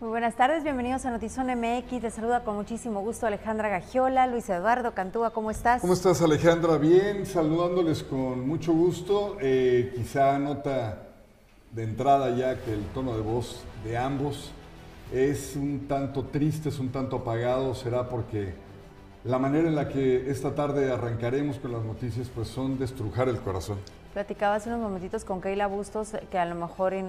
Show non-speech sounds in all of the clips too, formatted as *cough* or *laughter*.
Muy buenas tardes, bienvenidos a Notizón MX. Te saluda con muchísimo gusto Alejandra Gagiola, Luis Eduardo Cantúa, ¿cómo estás? ¿Cómo estás Alejandra? Bien, saludándoles con mucho gusto. Eh, quizá nota de entrada ya que el tono de voz de ambos es un tanto triste, es un tanto apagado, será porque la manera en la que esta tarde arrancaremos con las noticias pues son de estrujar el corazón. Platicaba hace unos momentitos con Keila Bustos que a lo mejor en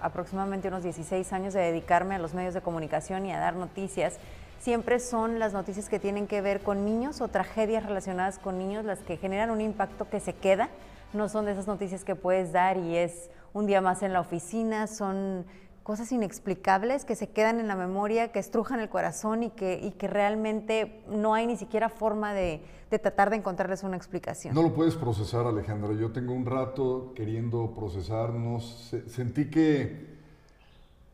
aproximadamente unos 16 años de dedicarme a los medios de comunicación y a dar noticias, siempre son las noticias que tienen que ver con niños o tragedias relacionadas con niños las que generan un impacto que se queda. No son de esas noticias que puedes dar y es un día más en la oficina, son cosas inexplicables que se quedan en la memoria, que estrujan el corazón y que, y que realmente no hay ni siquiera forma de, de, tratar de encontrarles una explicación. No lo puedes procesar, Alejandra. Yo tengo un rato queriendo procesarnos. Sentí que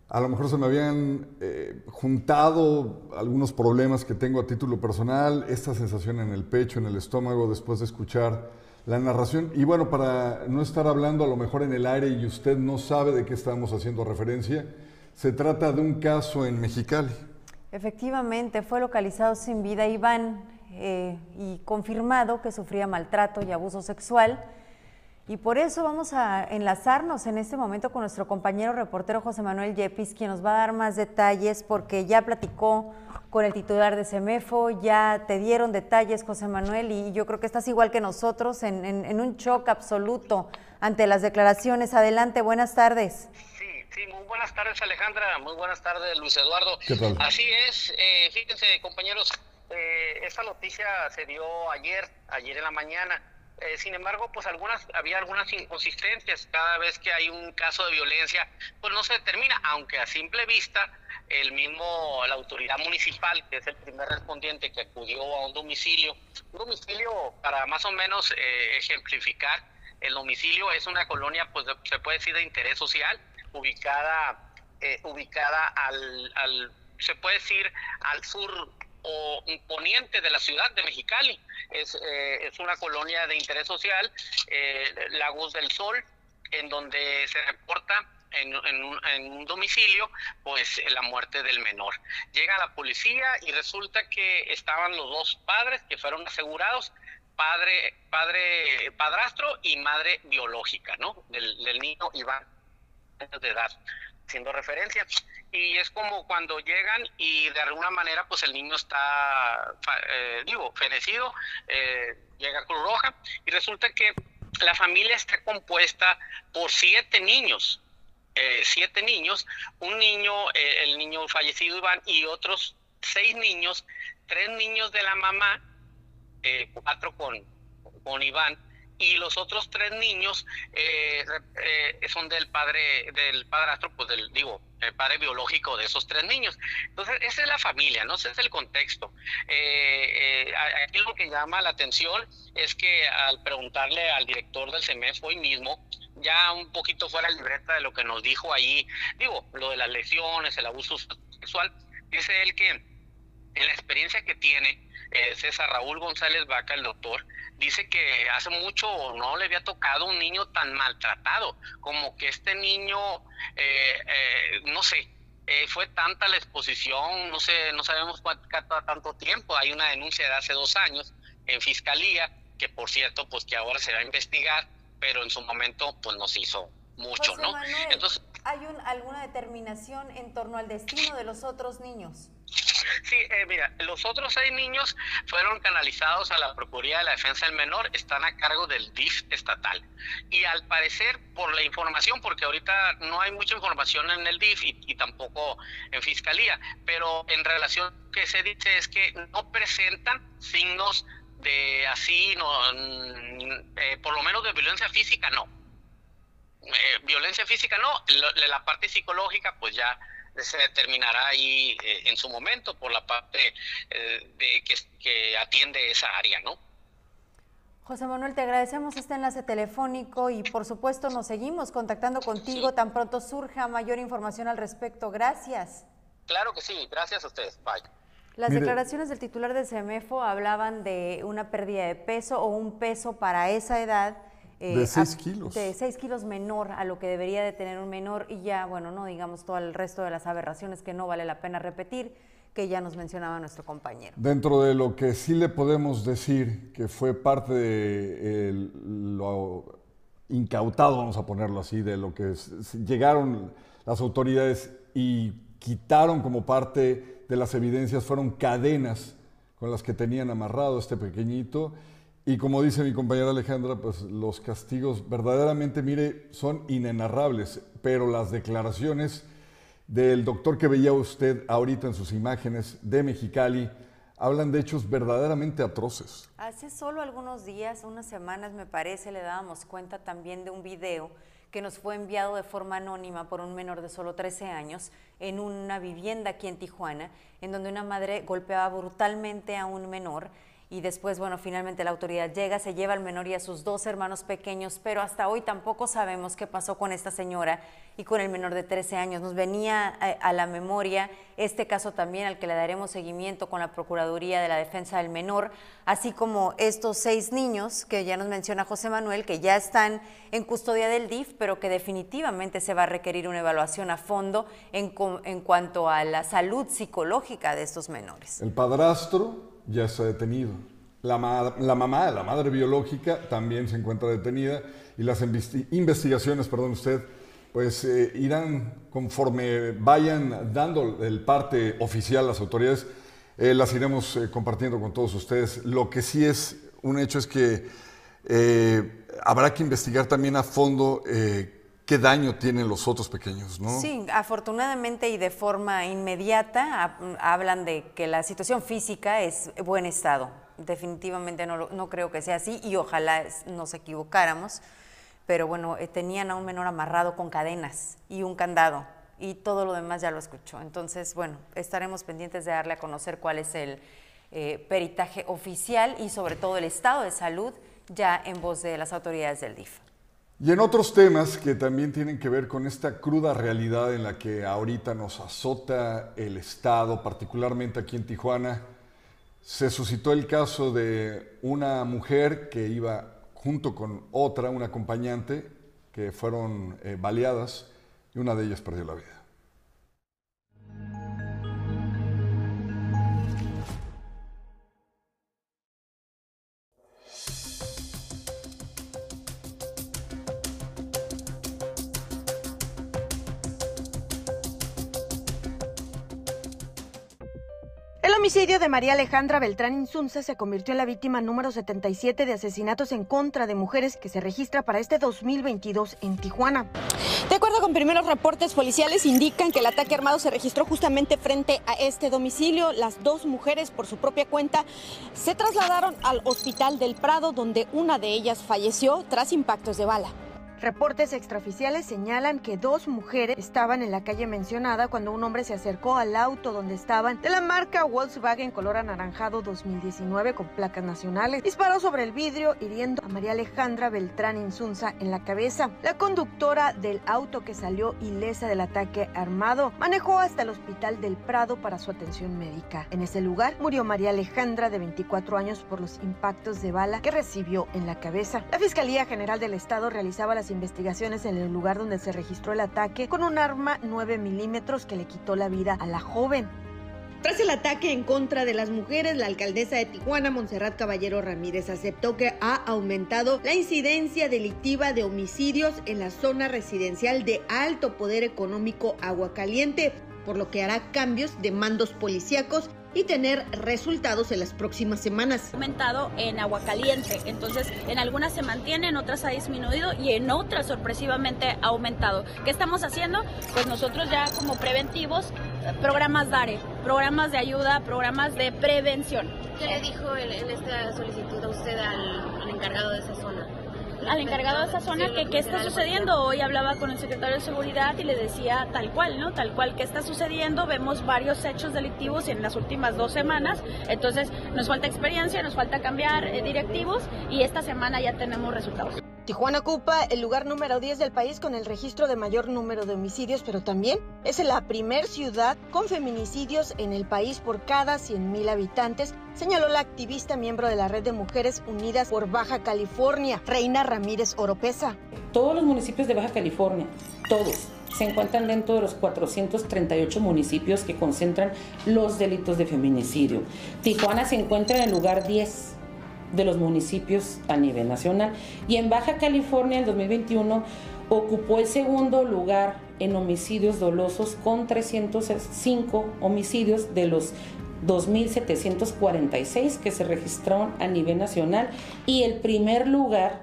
a lo mejor se me habían eh, juntado algunos problemas que tengo a título personal, esta sensación en el pecho, en el estómago, después de escuchar la narración. Y bueno, para no estar hablando a lo mejor en el aire y usted no sabe de qué estamos haciendo referencia, se trata de un caso en Mexicali. Efectivamente, fue localizado sin vida Iván eh, y confirmado que sufría maltrato y abuso sexual. Y por eso vamos a enlazarnos en este momento con nuestro compañero reportero José Manuel Yepis, quien nos va a dar más detalles porque ya platicó con el titular de CEMEFO, ya te dieron detalles, José Manuel, y yo creo que estás igual que nosotros en, en, un shock absoluto ante las declaraciones. Adelante, buenas tardes. Sí, sí, muy buenas tardes Alejandra, muy buenas tardes Luis Eduardo. Así es, eh, fíjense compañeros, eh, esta noticia se dio ayer, ayer en la mañana. Eh, sin embargo, pues algunas había algunas inconsistencias. Cada vez que hay un caso de violencia, pues no se determina, aunque a simple vista el mismo, la autoridad municipal, que es el primer respondiente que acudió a un domicilio, un domicilio para más o menos eh, ejemplificar, el domicilio es una colonia, pues se puede decir de interés social, ubicada, eh, ubicada al, al, se puede decir al sur o poniente de la ciudad de Mexicali. Es, eh, es una colonia de interés social, Lagos del Sol, en donde se reporta en, un, domicilio, pues la muerte del menor. Llega la policía y resulta que estaban los dos padres que fueron asegurados, padre, padre, padrastro y madre biológica, ¿no? Del, del niño Iván de edad haciendo referencia. Y es como cuando llegan y de alguna manera pues el niño está, eh, digo, fenecido, eh, llega Cruz Roja y resulta que la familia está compuesta por siete niños, eh, siete niños, un niño, eh, el niño fallecido Iván, y otros seis niños, tres niños de la mamá, cuatro con, con Iván, y los otros tres niños son del padre, del padrastro, pues del, digo, el padre biológico de esos tres niños. Entonces, esa es la familia, ¿no? Ese es el contexto. aquí lo que llama la atención es que al preguntarle al director del CEMES hoy mismo, ya un poquito fuera libreta de lo que nos dijo ahí, digo, lo de las lesiones, el abuso sexual, dice él que en la experiencia que tiene eh, César Raúl González Vaca, el doctor, dice que hace mucho no le había tocado un niño tan maltratado, como que este niño, eh, eh, no sé, fue tanta la exposición, no sé, no sabemos cuánto tanto tiempo, hay una denuncia de hace dos años en fiscalía, que por cierto, pues que ahora se va a investigar, pero en su momento pues nos hizo mucho, ¿no? Entonces, ¿hay alguna determinación en torno al destino de los otros niños? Sí, eh, mira, los otros seis niños fueron canalizados a la Procuraduría de la Defensa del Menor, están a cargo del DIF estatal. Y al parecer, por la información, porque ahorita no hay mucha información en el DIF y, tampoco en Fiscalía, pero en relación que se dice es que no presentan signos de así, no, eh, por lo menos de violencia física no. Eh, violencia física no, la, parte psicológica pues ya se determinará ahí eh, en su momento por la parte de que, atiende esa área, ¿no? José Manuel, te agradecemos este enlace telefónico y por supuesto nos seguimos contactando contigo tan pronto surja mayor información al respecto. Gracias. Claro que sí, gracias a ustedes. Bye. Las declaraciones del titular de CEMEFO hablaban de una pérdida de peso o un peso para esa edad de 6 kilos. De 6 kilos menor a lo que debería de tener un menor y ya, bueno, no digamos todo el resto de las aberraciones que no vale la pena repetir, que ya nos mencionaba nuestro compañero. Dentro de lo que sí le podemos decir que fue parte de lo incautado, vamos a ponerlo así, de lo que llegaron las autoridades y quitaron como parte de las evidencias, fueron cadenas con las que tenían amarrado este pequeñito y como dice mi compañera Alejandra, pues los castigos verdaderamente, mire, son inenarrables, pero las declaraciones del doctor que veía usted ahorita en sus imágenes de Mexicali hablan de hechos verdaderamente atroces. Hace solo algunos días, unas semanas me parece, le dábamos cuenta también de un video que nos fue enviado de forma anónima por un menor de solo 13 años en una vivienda aquí en Tijuana, en donde una madre golpeaba brutalmente a un menor y después, bueno, finalmente la autoridad llega, se lleva al menor y a sus dos hermanos pequeños, pero hasta hoy tampoco sabemos qué pasó con esta señora y con el menor de 13 años. Nos venía a, a, la memoria este caso también al que le daremos seguimiento con la Procuraduría de la Defensa del Menor, así como estos seis niños que ya nos menciona José Manuel, que ya están en custodia del DIF, pero que definitivamente se va a requerir una evaluación a fondo en, en cuanto a la salud psicológica de estos menores. El padrastro ya está detenido. La, la, mamá, la madre biológica, también se encuentra detenida y las investigaciones, perdón usted, pues eh, irán conforme vayan dando el parte oficial las autoridades, eh, las iremos eh, compartiendo con todos ustedes. Lo que sí es un hecho es que habrá que investigar también a fondo qué daño tienen los otros pequeños, ¿no? Sí, afortunadamente y de forma inmediata hablan de que la situación física es buen estado. Definitivamente no, no creo que sea así y ojalá nos equivocáramos, pero bueno, eh, tenían a un menor amarrado con cadenas y un candado y todo lo demás ya lo escuchó. Entonces, bueno, estaremos pendientes de darle a conocer cuál es el eh, peritaje oficial y sobre todo el estado de salud ya en voz de las autoridades del DIF. Y en otros temas que también tienen que ver con esta cruda realidad en la que ahorita nos azota el Estado, particularmente aquí en Tijuana, se suscitó el caso de una mujer que iba junto con otra, una acompañante, que fueron eh, baleadas y una de ellas perdió la vida. Homicidio de María Alejandra Beltrán Insunza se convirtió en la víctima número 77 de asesinatos en contra de mujeres que se registra para este 2022 en Tijuana. De acuerdo con primeros reportes policiales, indican que el ataque armado se registró justamente frente a este domicilio. Las dos mujeres, por su propia cuenta, se trasladaron al Hospital del Prado, donde una de ellas falleció tras impactos de bala. Reportes extraoficiales señalan que dos mujeres estaban en la calle mencionada cuando un hombre se acercó al auto donde estaban de la marca Volkswagen color anaranjado 2019 con placas nacionales. Disparó sobre el vidrio hiriendo a María Alejandra Beltrán Insunza en la cabeza. La conductora del auto que salió ilesa del ataque armado manejó hasta el hospital del Prado para su atención médica. En ese lugar murió María Alejandra de 24 años por los impactos de bala que recibió en la cabeza. La Fiscalía General del Estado realizaba las investigaciones en el lugar donde se registró el ataque con un arma 9 milímetros que le quitó la vida a la joven. Tras el ataque en contra de las mujeres, la alcaldesa de Tijuana, Montserrat Caballero Ramírez, aceptó que ha aumentado la incidencia delictiva de homicidios en la zona residencial de alto poder económico Agua Caliente, por lo que hará cambios de mandos policíacos y tener resultados en las próximas semanas. Aumentado en agua caliente, entonces en algunas se mantiene, en otras ha disminuido y en otras sorpresivamente ha aumentado. ¿Qué estamos haciendo? Pues nosotros ya como preventivos, programas DARE, programas de ayuda, programas de prevención. ¿Qué le dijo en, esta solicitud a usted al encargado de esa zona? Al encargado de esa zona que qué está sucediendo. Hoy hablaba con el secretario de Seguridad y le decía tal cual, ¿no? Tal cual, ¿qué está sucediendo? Vemos varios hechos delictivos en las últimas dos semanas. Entonces, nos falta experiencia, nos falta cambiar eh, directivos y esta semana ya tenemos resultados. Tijuana ocupa el lugar número 10 del país con el registro de mayor número de homicidios, pero también es la primer ciudad con feminicidios en el país por cada 100.000 habitantes, señaló la activista miembro de la Red de Mujeres Unidas por Baja California, Reina Ramírez Oropesa. Todos los municipios de Baja California, todos, se encuentran dentro de los 438 municipios que concentran los delitos de feminicidio. Tijuana se encuentra en el lugar 10 de los municipios a nivel nacional. Y en Baja California, en 2021, ocupó el segundo lugar en homicidios dolosos con 305 homicidios de los 2.746 que se registraron a nivel nacional y el primer lugar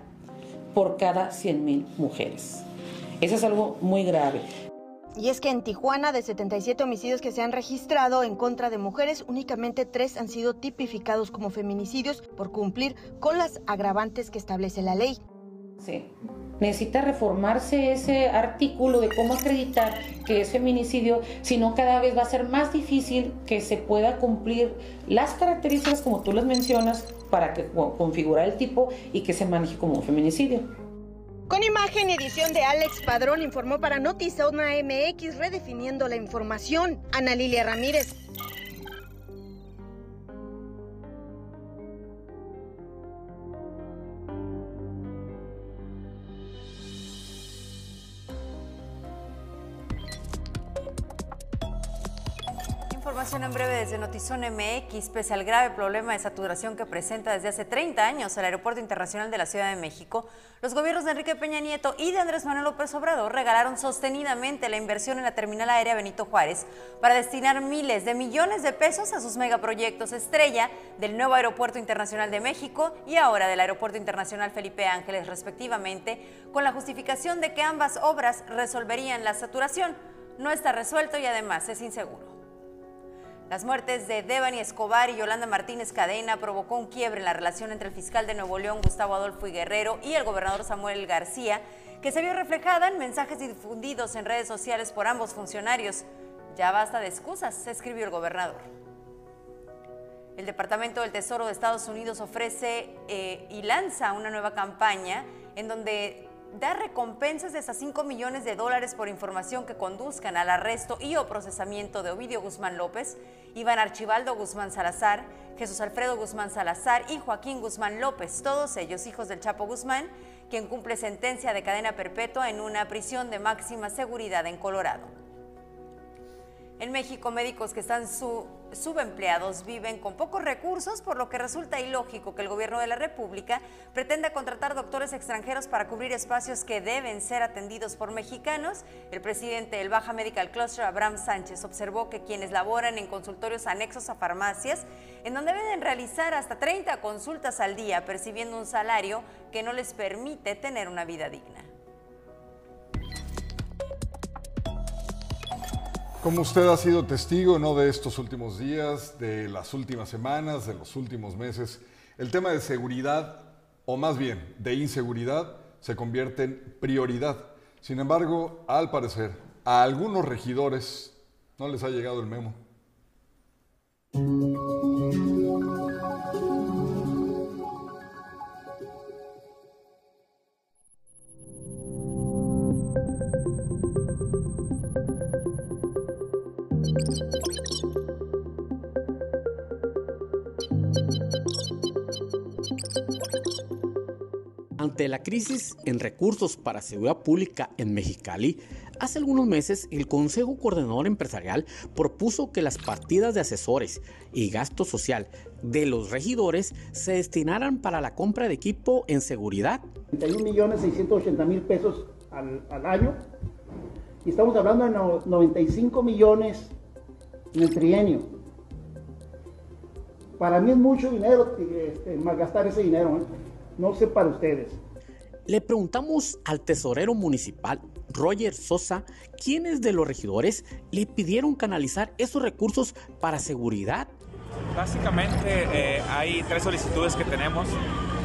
por cada 100.000 mujeres. Eso es algo muy grave. Y es que en Tijuana, de 77 homicidios que se han registrado en contra de mujeres, únicamente tres han sido tipificados como feminicidios por cumplir con las agravantes que establece la ley. Sí. Necesita reformarse ese artículo de cómo acreditar que es feminicidio, si no cada vez va a ser más difícil que se pueda cumplir las características como tú las mencionas para que configurar el tipo y que se maneje como un feminicidio. Con imagen y edición de Alex Padrón informó para Notizona MX redefiniendo la información. Ana Lilia Ramírez. Información en breve desde Notizón MX. Pese al grave problema de saturación que presenta desde hace 30 años el Aeropuerto Internacional de la Ciudad de México, los gobiernos de Enrique Peña Nieto y de Andrés Manuel López Obrador regalaron sostenidamente la inversión en la terminal aérea Benito Juárez para destinar miles de millones de pesos a sus megaproyectos estrella del nuevo Aeropuerto Internacional de México y ahora del Aeropuerto Internacional Felipe Ángeles, respectivamente, con la justificación de que ambas obras resolverían la saturación. No está resuelto y además es inseguro. Las muertes de Devani Escobar y Yolanda Martínez Cadena provocó un quiebre en la relación entre el fiscal de Nuevo León, Gustavo Adolfo y Guerrero, y el gobernador Samuel García, que se vio reflejada en mensajes difundidos en redes sociales por ambos funcionarios. Ya basta de excusas, escribió el gobernador. El Departamento del Tesoro de Estados Unidos ofrece eh, y lanza una nueva campaña en donde da recompensas de hasta 5 millones de dólares por información que conduzcan al arresto y o procesamiento de Ovidio Guzmán López, Iván Archibaldo Guzmán Salazar, Jesús Alfredo Guzmán Salazar y Joaquín Guzmán López, todos ellos hijos del Chapo Guzmán, quien cumple sentencia de cadena perpetua en una prisión de máxima seguridad en Colorado. En México, médicos que están subempleados viven con pocos recursos, por lo que resulta ilógico que el gobierno de la República pretenda contratar doctores extranjeros para cubrir espacios que deben ser atendidos por mexicanos. El presidente del Baja Medical Cluster, Abraham Sánchez, observó que quienes laboran en consultorios anexos a farmacias, en donde deben realizar hasta 30 consultas al día, percibiendo un salario que no les permite tener una vida digna. Como usted ha sido testigo ¿no? de estos últimos días, de las últimas semanas, de los últimos meses, el tema de seguridad, o más bien de inseguridad, se convierte en prioridad. Sin embargo, al parecer, a algunos regidores no les ha llegado el memo. La crisis en recursos para seguridad pública en Mexicali, hace algunos meses el Consejo Coordinador Empresarial propuso que las partidas de asesores y gasto social de los regidores se destinaran para la compra de equipo en seguridad. 31 millones 680 mil pesos al, al año y estamos hablando de 95 millones en el trienio. Para mí es mucho dinero este, malgastar ese dinero, ¿eh? no sé para ustedes. Le preguntamos al tesorero municipal, Roger Sosa, quiénes de los regidores le pidieron canalizar esos recursos para seguridad. Básicamente eh, hay tres solicitudes que tenemos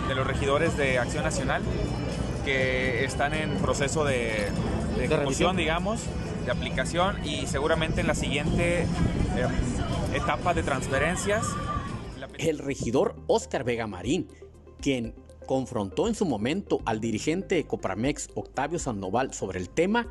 de los regidores de Acción Nacional que están en proceso de, ejecución, digamos, de aplicación y seguramente en la siguiente em, etapa de transferencias. El regidor Oscar Vega Marín, quien confrontó en su momento al dirigente de Copramex, Octavio Sandoval, sobre el tema,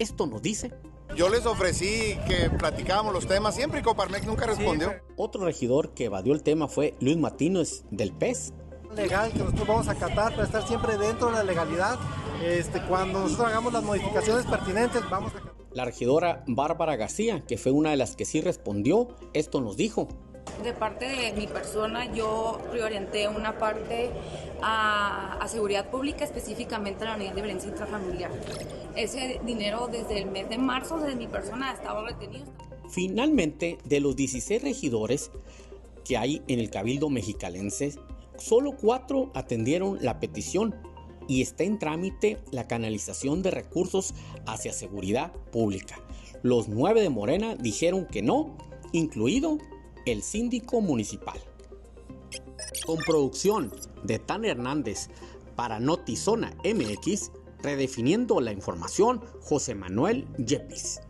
esto nos dice. Yo les ofrecí que platicábamos los temas siempre y Coparmex nunca respondió. Otro regidor que evadió el tema fue Luis Martínez del PES. Legal que nosotros vamos a acatar para estar siempre dentro de la legalidad. Este, cuando nosotros hagamos las modificaciones pertinentes, vamos a La regidora Bárbara García, que fue una de las que sí respondió, esto nos dijo. De parte de mi persona, yo reorienté una parte a, seguridad pública, específicamente a la unidad de violencia intrafamiliar. Ese dinero desde el mes de marzo, desde mi persona, estaba retenido. Finalmente, de los 16 regidores que hay en el Cabildo Mexicalense, solo cuatro atendieron la petición y está en trámite la canalización de recursos hacia seguridad pública. Los nueve de Morena dijeron que no, incluido el síndico municipal. Con producción de Tan Hernández para Notizona MX, redefiniendo la información, José Manuel Yepis.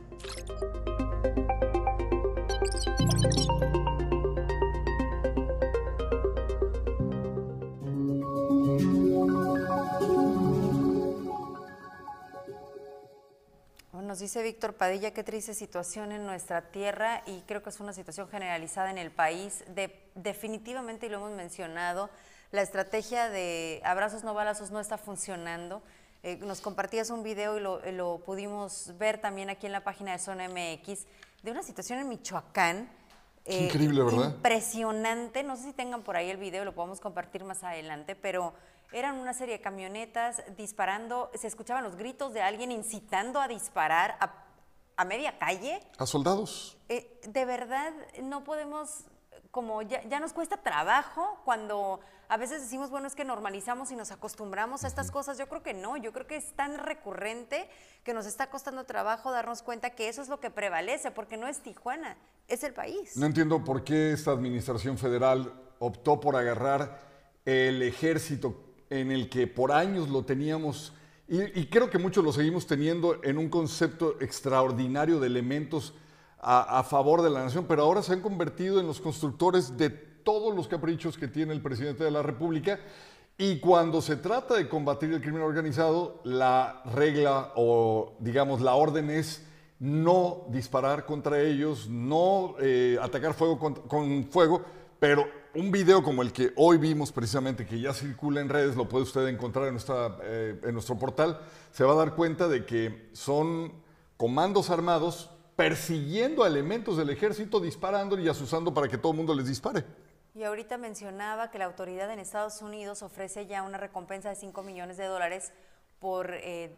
Dice Víctor Padilla, qué triste situación en nuestra tierra y creo que es una situación generalizada en el país. De, definitivamente, y lo hemos mencionado, la estrategia de abrazos no balazos no está funcionando. Eh, nos compartías un video y lo, lo, pudimos ver también aquí en la página de Zona MX de una situación en Michoacán. Eh, increíble, ¿verdad? Impresionante. No sé si tengan por ahí el video, lo podemos compartir más adelante, pero eran una serie de camionetas disparando, se escuchaban los gritos de alguien incitando a disparar a, a media calle. ¿A soldados? Eh, de verdad, no podemos, como ya, ya, nos cuesta trabajo cuando a veces decimos, bueno, es que normalizamos y nos acostumbramos a estas cosas. Yo creo que no, yo creo que es tan recurrente que nos está costando trabajo darnos cuenta que eso es lo que prevalece, porque no es Tijuana, es el país. No entiendo por qué esta administración federal optó por agarrar el ejército en el que por años lo teníamos, y, creo que muchos lo seguimos teniendo en un concepto extraordinario de elementos a, favor de la nación, pero ahora se han convertido en los constructores de todos los caprichos que tiene el presidente de la República. Y cuando se trata de combatir el crimen organizado, la regla o digamos la orden es no disparar contra ellos, no eh, atacar fuego con fuego, pero un video como el que hoy vimos precisamente, que ya circula en redes, lo puede usted encontrar en, nuestra, eh, en nuestro portal, se va a dar cuenta de que son comandos armados persiguiendo a elementos del ejército, disparando y asusando para que todo el mundo les dispare. Y ahorita mencionaba que la autoridad en Estados Unidos ofrece ya una recompensa de 5 millones de dólares por eh,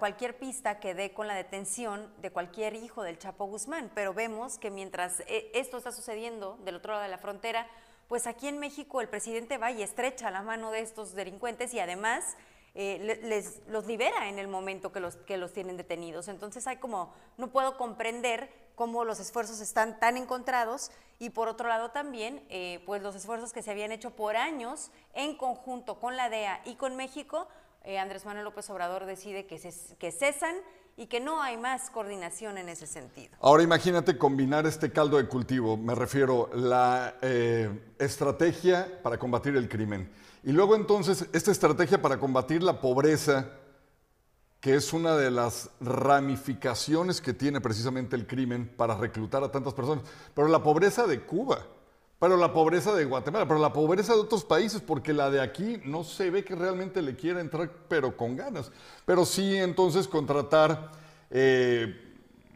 cualquier pista que dé con la detención de cualquier hijo del Chapo Guzmán. Pero vemos que mientras eh, esto está sucediendo del otro lado de la frontera, pues aquí en México el presidente va y estrecha la mano de estos delincuentes y además eh, les, los libera en el momento que los, que los tienen detenidos. Entonces hay como, no puedo comprender cómo los esfuerzos están tan encontrados y por otro lado también, eh, pues los esfuerzos que se habían hecho por años en conjunto con la DEA y con México, eh, Andrés Manuel López Obrador decide que, se, que cesan y que no hay más coordinación en ese sentido. Ahora imagínate combinar este caldo de cultivo, me refiero la eh, estrategia para combatir el crimen y luego entonces esta estrategia para combatir la pobreza, que es una de las ramificaciones que tiene precisamente el crimen para reclutar a tantas personas, pero la pobreza de Cuba. Pero la pobreza de Guatemala, pero la pobreza de otros países, porque la de aquí no se ve que realmente le quiera entrar, pero con ganas. Pero sí entonces contratar eh,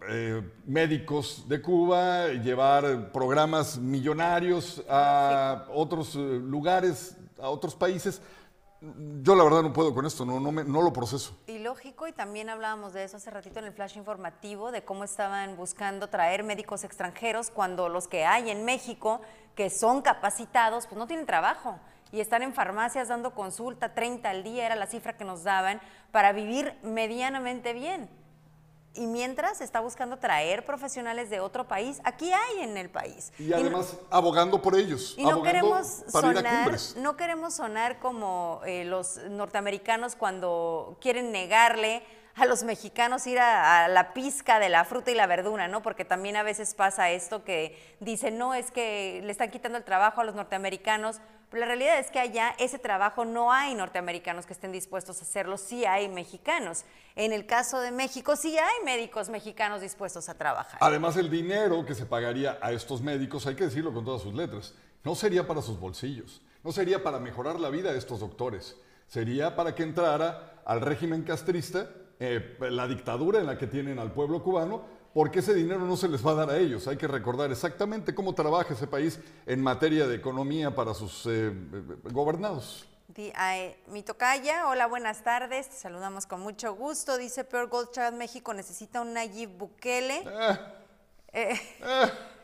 eh, médicos de Cuba, llevar programas millonarios a otros eh, lugares, a otros países. Yo la verdad no puedo con esto, no, no, me, no, lo proceso. Y lógico, y también hablábamos de eso hace ratito en el flash informativo, de cómo estaban buscando traer médicos extranjeros cuando los que hay en México, que son capacitados, pues no tienen trabajo y están en farmacias dando consulta, 30 al día era la cifra que nos daban, para vivir medianamente bien. Y mientras está buscando traer profesionales de otro país, aquí hay en el país. Y además y, abogando por ellos. Y no queremos sonar, no queremos sonar como eh, los norteamericanos cuando quieren negarle a los mexicanos ir a, a, la pizca de la fruta y la verdura, ¿no? Porque también a veces pasa esto que dicen, no, es que le están quitando el trabajo a los norteamericanos. La realidad es que allá ese trabajo no hay norteamericanos que estén dispuestos a hacerlo, sí hay mexicanos. En el caso de México, sí hay médicos mexicanos dispuestos a trabajar. Además, el dinero que se pagaría a estos médicos, hay que decirlo con todas sus letras, no sería para sus bolsillos, no sería para mejorar la vida de estos doctores, sería para que entrara al régimen castrista, eh, la dictadura en la que tienen al pueblo cubano, porque ese dinero no se les va a dar a ellos. Hay que recordar exactamente cómo trabaja ese país en materia de economía para sus eh, gobernados. mi tocaya, hola, buenas tardes, te saludamos con mucho gusto. Dice Peor Gold México necesita un Nayib Bukele. Eh,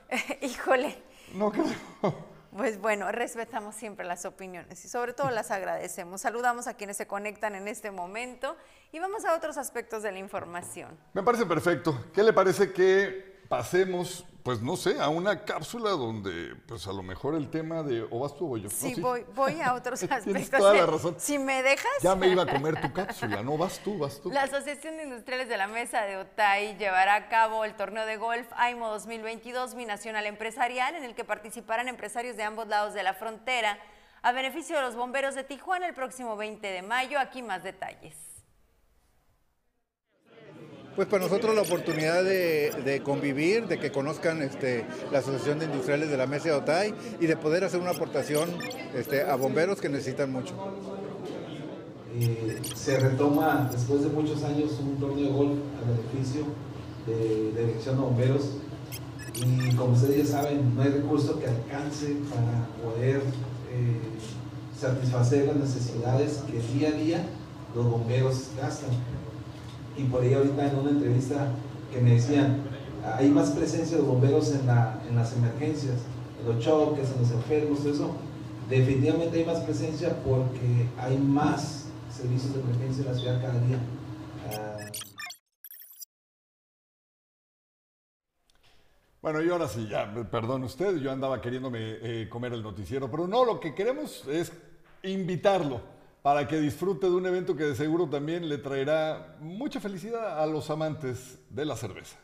eh, *laughs* híjole. No creo. Pues bueno, respetamos siempre las opiniones y sobre todo las agradecemos. Saludamos a quienes se conectan en este momento y vamos a otros aspectos de la información. Me parece perfecto. ¿Qué le parece que pasemos, pues no sé, a una cápsula donde, pues a lo mejor el tema de, o vas tú o yo. Sí, Voy, voy a otros *laughs* aspectos. Tienes toda la razón. Si me dejas. Ya me iba a comer tu cápsula, no, vas tú, vas tú. La Asociación de Industriales de la Mesa de Otay llevará a cabo el torneo de golf AIMO 2022 binacional empresarial, en el que participarán empresarios de ambos lados de la frontera, a beneficio de los bomberos de Tijuana el próximo 20 de mayo. Aquí más detalles. Pues para nosotros la oportunidad de, convivir, de que conozcan este, la Asociación de Industriales de la Mesa de Otay y de poder hacer una aportación este, a bomberos que necesitan mucho. Eh, se retoma después de muchos años un torneo de golf a beneficio de, la Dirección de Bomberos y como ustedes ya saben, no hay recurso que alcance para poder eh, satisfacer las necesidades que día a día los bomberos gastan y por ahí ahorita en una entrevista que me decían, hay más presencia de bomberos en, la, en las emergencias, en los choques, en los enfermos, eso. Definitivamente hay más presencia porque hay más servicios de emergencia en la ciudad cada día. Ah. Bueno, y ahora sí, ya, perdón usted, yo andaba queriéndome eh, comer el noticiero, pero no, lo que queremos es invitarlo para que disfrute de un evento que de seguro también le traerá mucha felicidad a los amantes de la cerveza.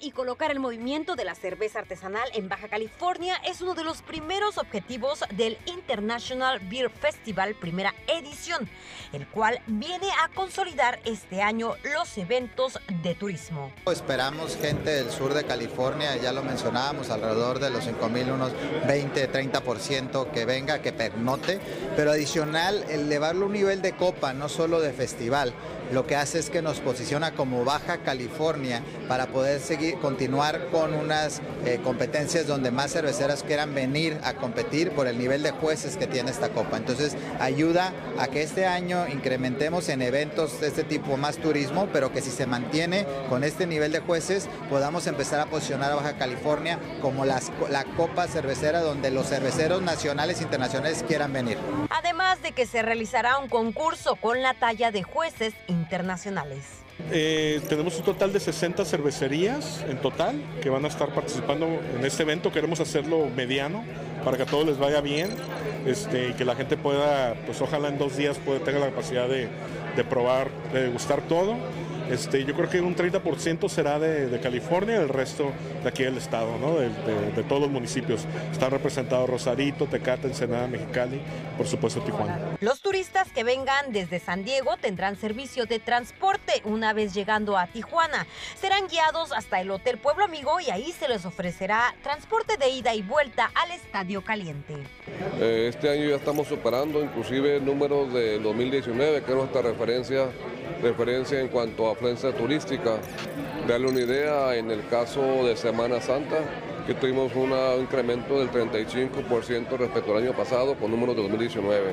Y colocar el movimiento de la cerveza artesanal en Baja California es uno de los primeros objetivos del International Beer Festival primera edición, el cual viene a consolidar este año los eventos de turismo. Esperamos gente del sur de California, ya lo mencionábamos, alrededor de los 5.000, unos 20, 30% que venga, que pernote, pero adicional elevarlo a un nivel de copa, no solo de festival lo que hace es que nos posiciona como Baja California para poder seguir, continuar con unas eh, competencias donde más cerveceras quieran venir a competir por el nivel de jueces que tiene esta copa. Entonces ayuda a que este año incrementemos en eventos de este tipo más turismo, pero que si se mantiene con este nivel de jueces podamos empezar a posicionar a Baja California como la copa cervecera donde los cerveceros nacionales e internacionales quieran venir. Además de que se realizará un concurso con la talla de jueces internacionales. Eh, tenemos un total de 60 cervecerías en total que van a estar participando en este evento. Queremos hacerlo mediano para que a todos les vaya bien este, y que la gente pueda, pues ojalá en dos días pueda tener la capacidad de, de probar, de degustar todo este, yo creo que un 30% será de, California, el resto de aquí del estado, ¿no? de, todos los municipios. Están representados Rosarito, Tecate, Ensenada, Mexicali, por supuesto Tijuana. Los turistas que vengan desde San Diego tendrán servicio de transporte una vez llegando a Tijuana. Serán guiados hasta el Hotel Pueblo Amigo y ahí se les ofrecerá transporte de ida y vuelta al Estadio Caliente. Eh, este año ya estamos superando inclusive números de 2019, que es nuestra referencia referencia en cuanto a afluencia turística. Darle una idea, en el caso de Semana Santa, que tuvimos un incremento del 35% respecto al año pasado con números de 2019.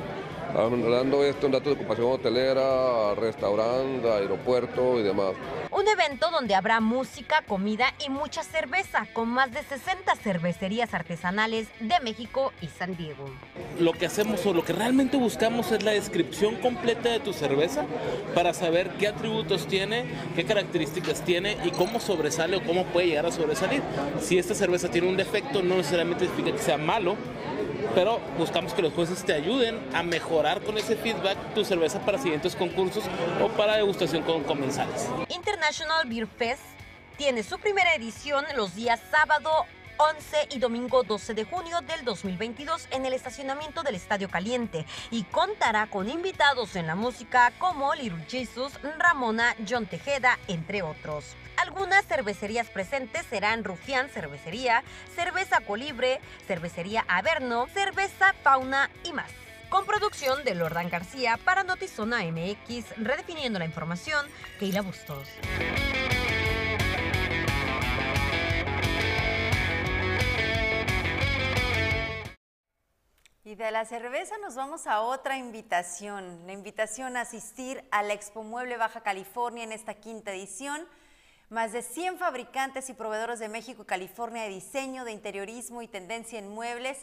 Hablando esto en datos de ocupación hotelera, restaurante, aeropuerto y demás. Un evento donde habrá música, comida y mucha cerveza, con más de 60 cervecerías artesanales de México y San Diego. Lo que hacemos o lo que realmente buscamos es la descripción completa de tu cerveza para saber qué atributos tiene, qué características tiene y cómo sobresale o cómo puede llegar a sobresalir. Si esta cerveza tiene un defecto, no necesariamente significa que sea malo, pero buscamos que los jueces te ayuden a mejorar con ese feedback tu cerveza para siguientes concursos o para degustación con comensales. International Beer Fest tiene su primera edición los días sábado 11 y domingo 12 de junio del 2022 en el estacionamiento del Estadio Caliente y contará con invitados en la música como Little Jesus, Ramona, John Tejeda, entre otros. Algunas cervecerías presentes serán Rufián Cervecería, Cerveza Colibre, Cervecería Averno, Cerveza Fauna y más. Con producción de Lordán García para Notizona MX, redefiniendo la información, Keila Bustos. Y de la cerveza nos vamos a otra invitación, la invitación a asistir a la Expo Mueble Baja California en esta quinta edición. Más de 100 fabricantes y proveedores de México y California de diseño, de interiorismo y tendencia en muebles.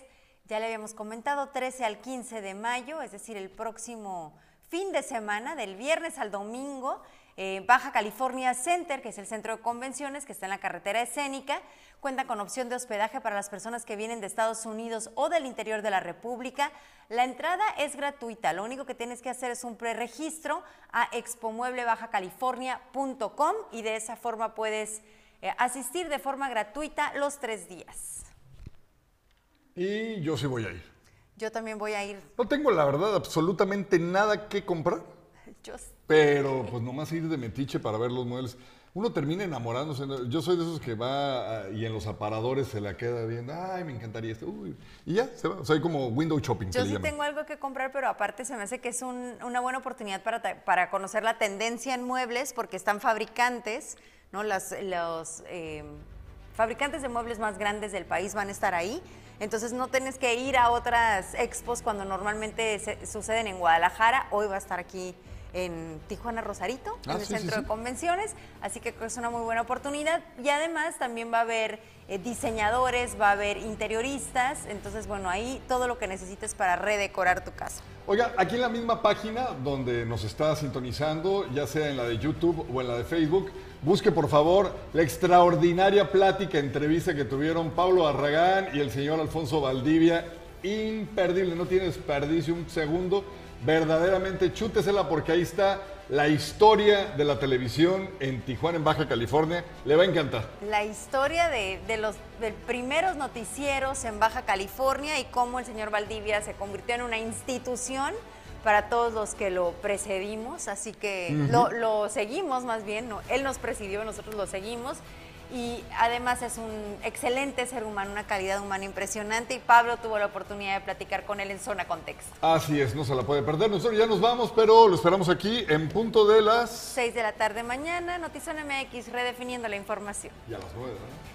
Ya le habíamos comentado, 13 al 15 de mayo, es decir, el próximo fin de semana, del viernes al domingo. Eh, Baja California Center, que es el centro de convenciones que está en la carretera escénica, cuenta con opción de hospedaje para las personas que vienen de Estados Unidos o del interior de la República. La entrada es gratuita, lo único que tienes que hacer es un preregistro a expomueblebajacalifornia.com y de esa forma puedes eh, asistir de forma gratuita los tres días. Y yo sí voy a ir. Yo también voy a ir. No tengo la verdad absolutamente nada que comprar. Yo Pero pues nomás ir de metiche para ver los muebles. Uno termina enamorándose. Yo soy de esos que va a- y en los aparadores se la queda viendo. Ay, me encantaría esto. Uy, y ya, se va. Soy como window shopping. Yo sí llaman. tengo algo que comprar, pero aparte se me hace que es un- una buena oportunidad para, para conocer la tendencia en muebles, porque están fabricantes, ¿no? Las, los eh, fabricantes de muebles más grandes del país van a estar ahí. Entonces no tienes que ir a otras expos cuando normalmente se- suceden en Guadalajara. Hoy va a estar aquí en Tijuana Rosarito, Ah, en el sí, sí, centro sí. de convenciones, así que es una muy buena oportunidad. Y además también va a haber eh, diseñadores, va a haber interioristas, entonces bueno, ahí todo lo que necesites para redecorar tu casa. Oiga, aquí en la misma página donde nos está sintonizando, ya sea en la de YouTube o en la de Facebook, busque por favor la extraordinaria plática, entrevista que tuvieron Pablo Arragán y el señor Alfonso Valdivia. Imperdible, no tiene desperdicio un segundo. Verdaderamente chútesela porque ahí está la historia de la televisión en Tijuana, en Baja California. Le va a encantar. La historia de, de los de primeros noticieros en Baja California y cómo el señor Valdivia se convirtió en una institución para todos los que lo precedimos, así que lo seguimos más bien, no, él nos presidió, nosotros lo seguimos. Y además es un excelente ser humano, una calidad humana impresionante y Pablo tuvo la oportunidad de platicar con él en Zona Contexto. Así es, no se la puede perder. Nosotros ya nos vamos, pero lo esperamos aquí en punto de las... 6 de la tarde mañana, Notizón MX, redefiniendo la información. Y a las nueve, ¿no?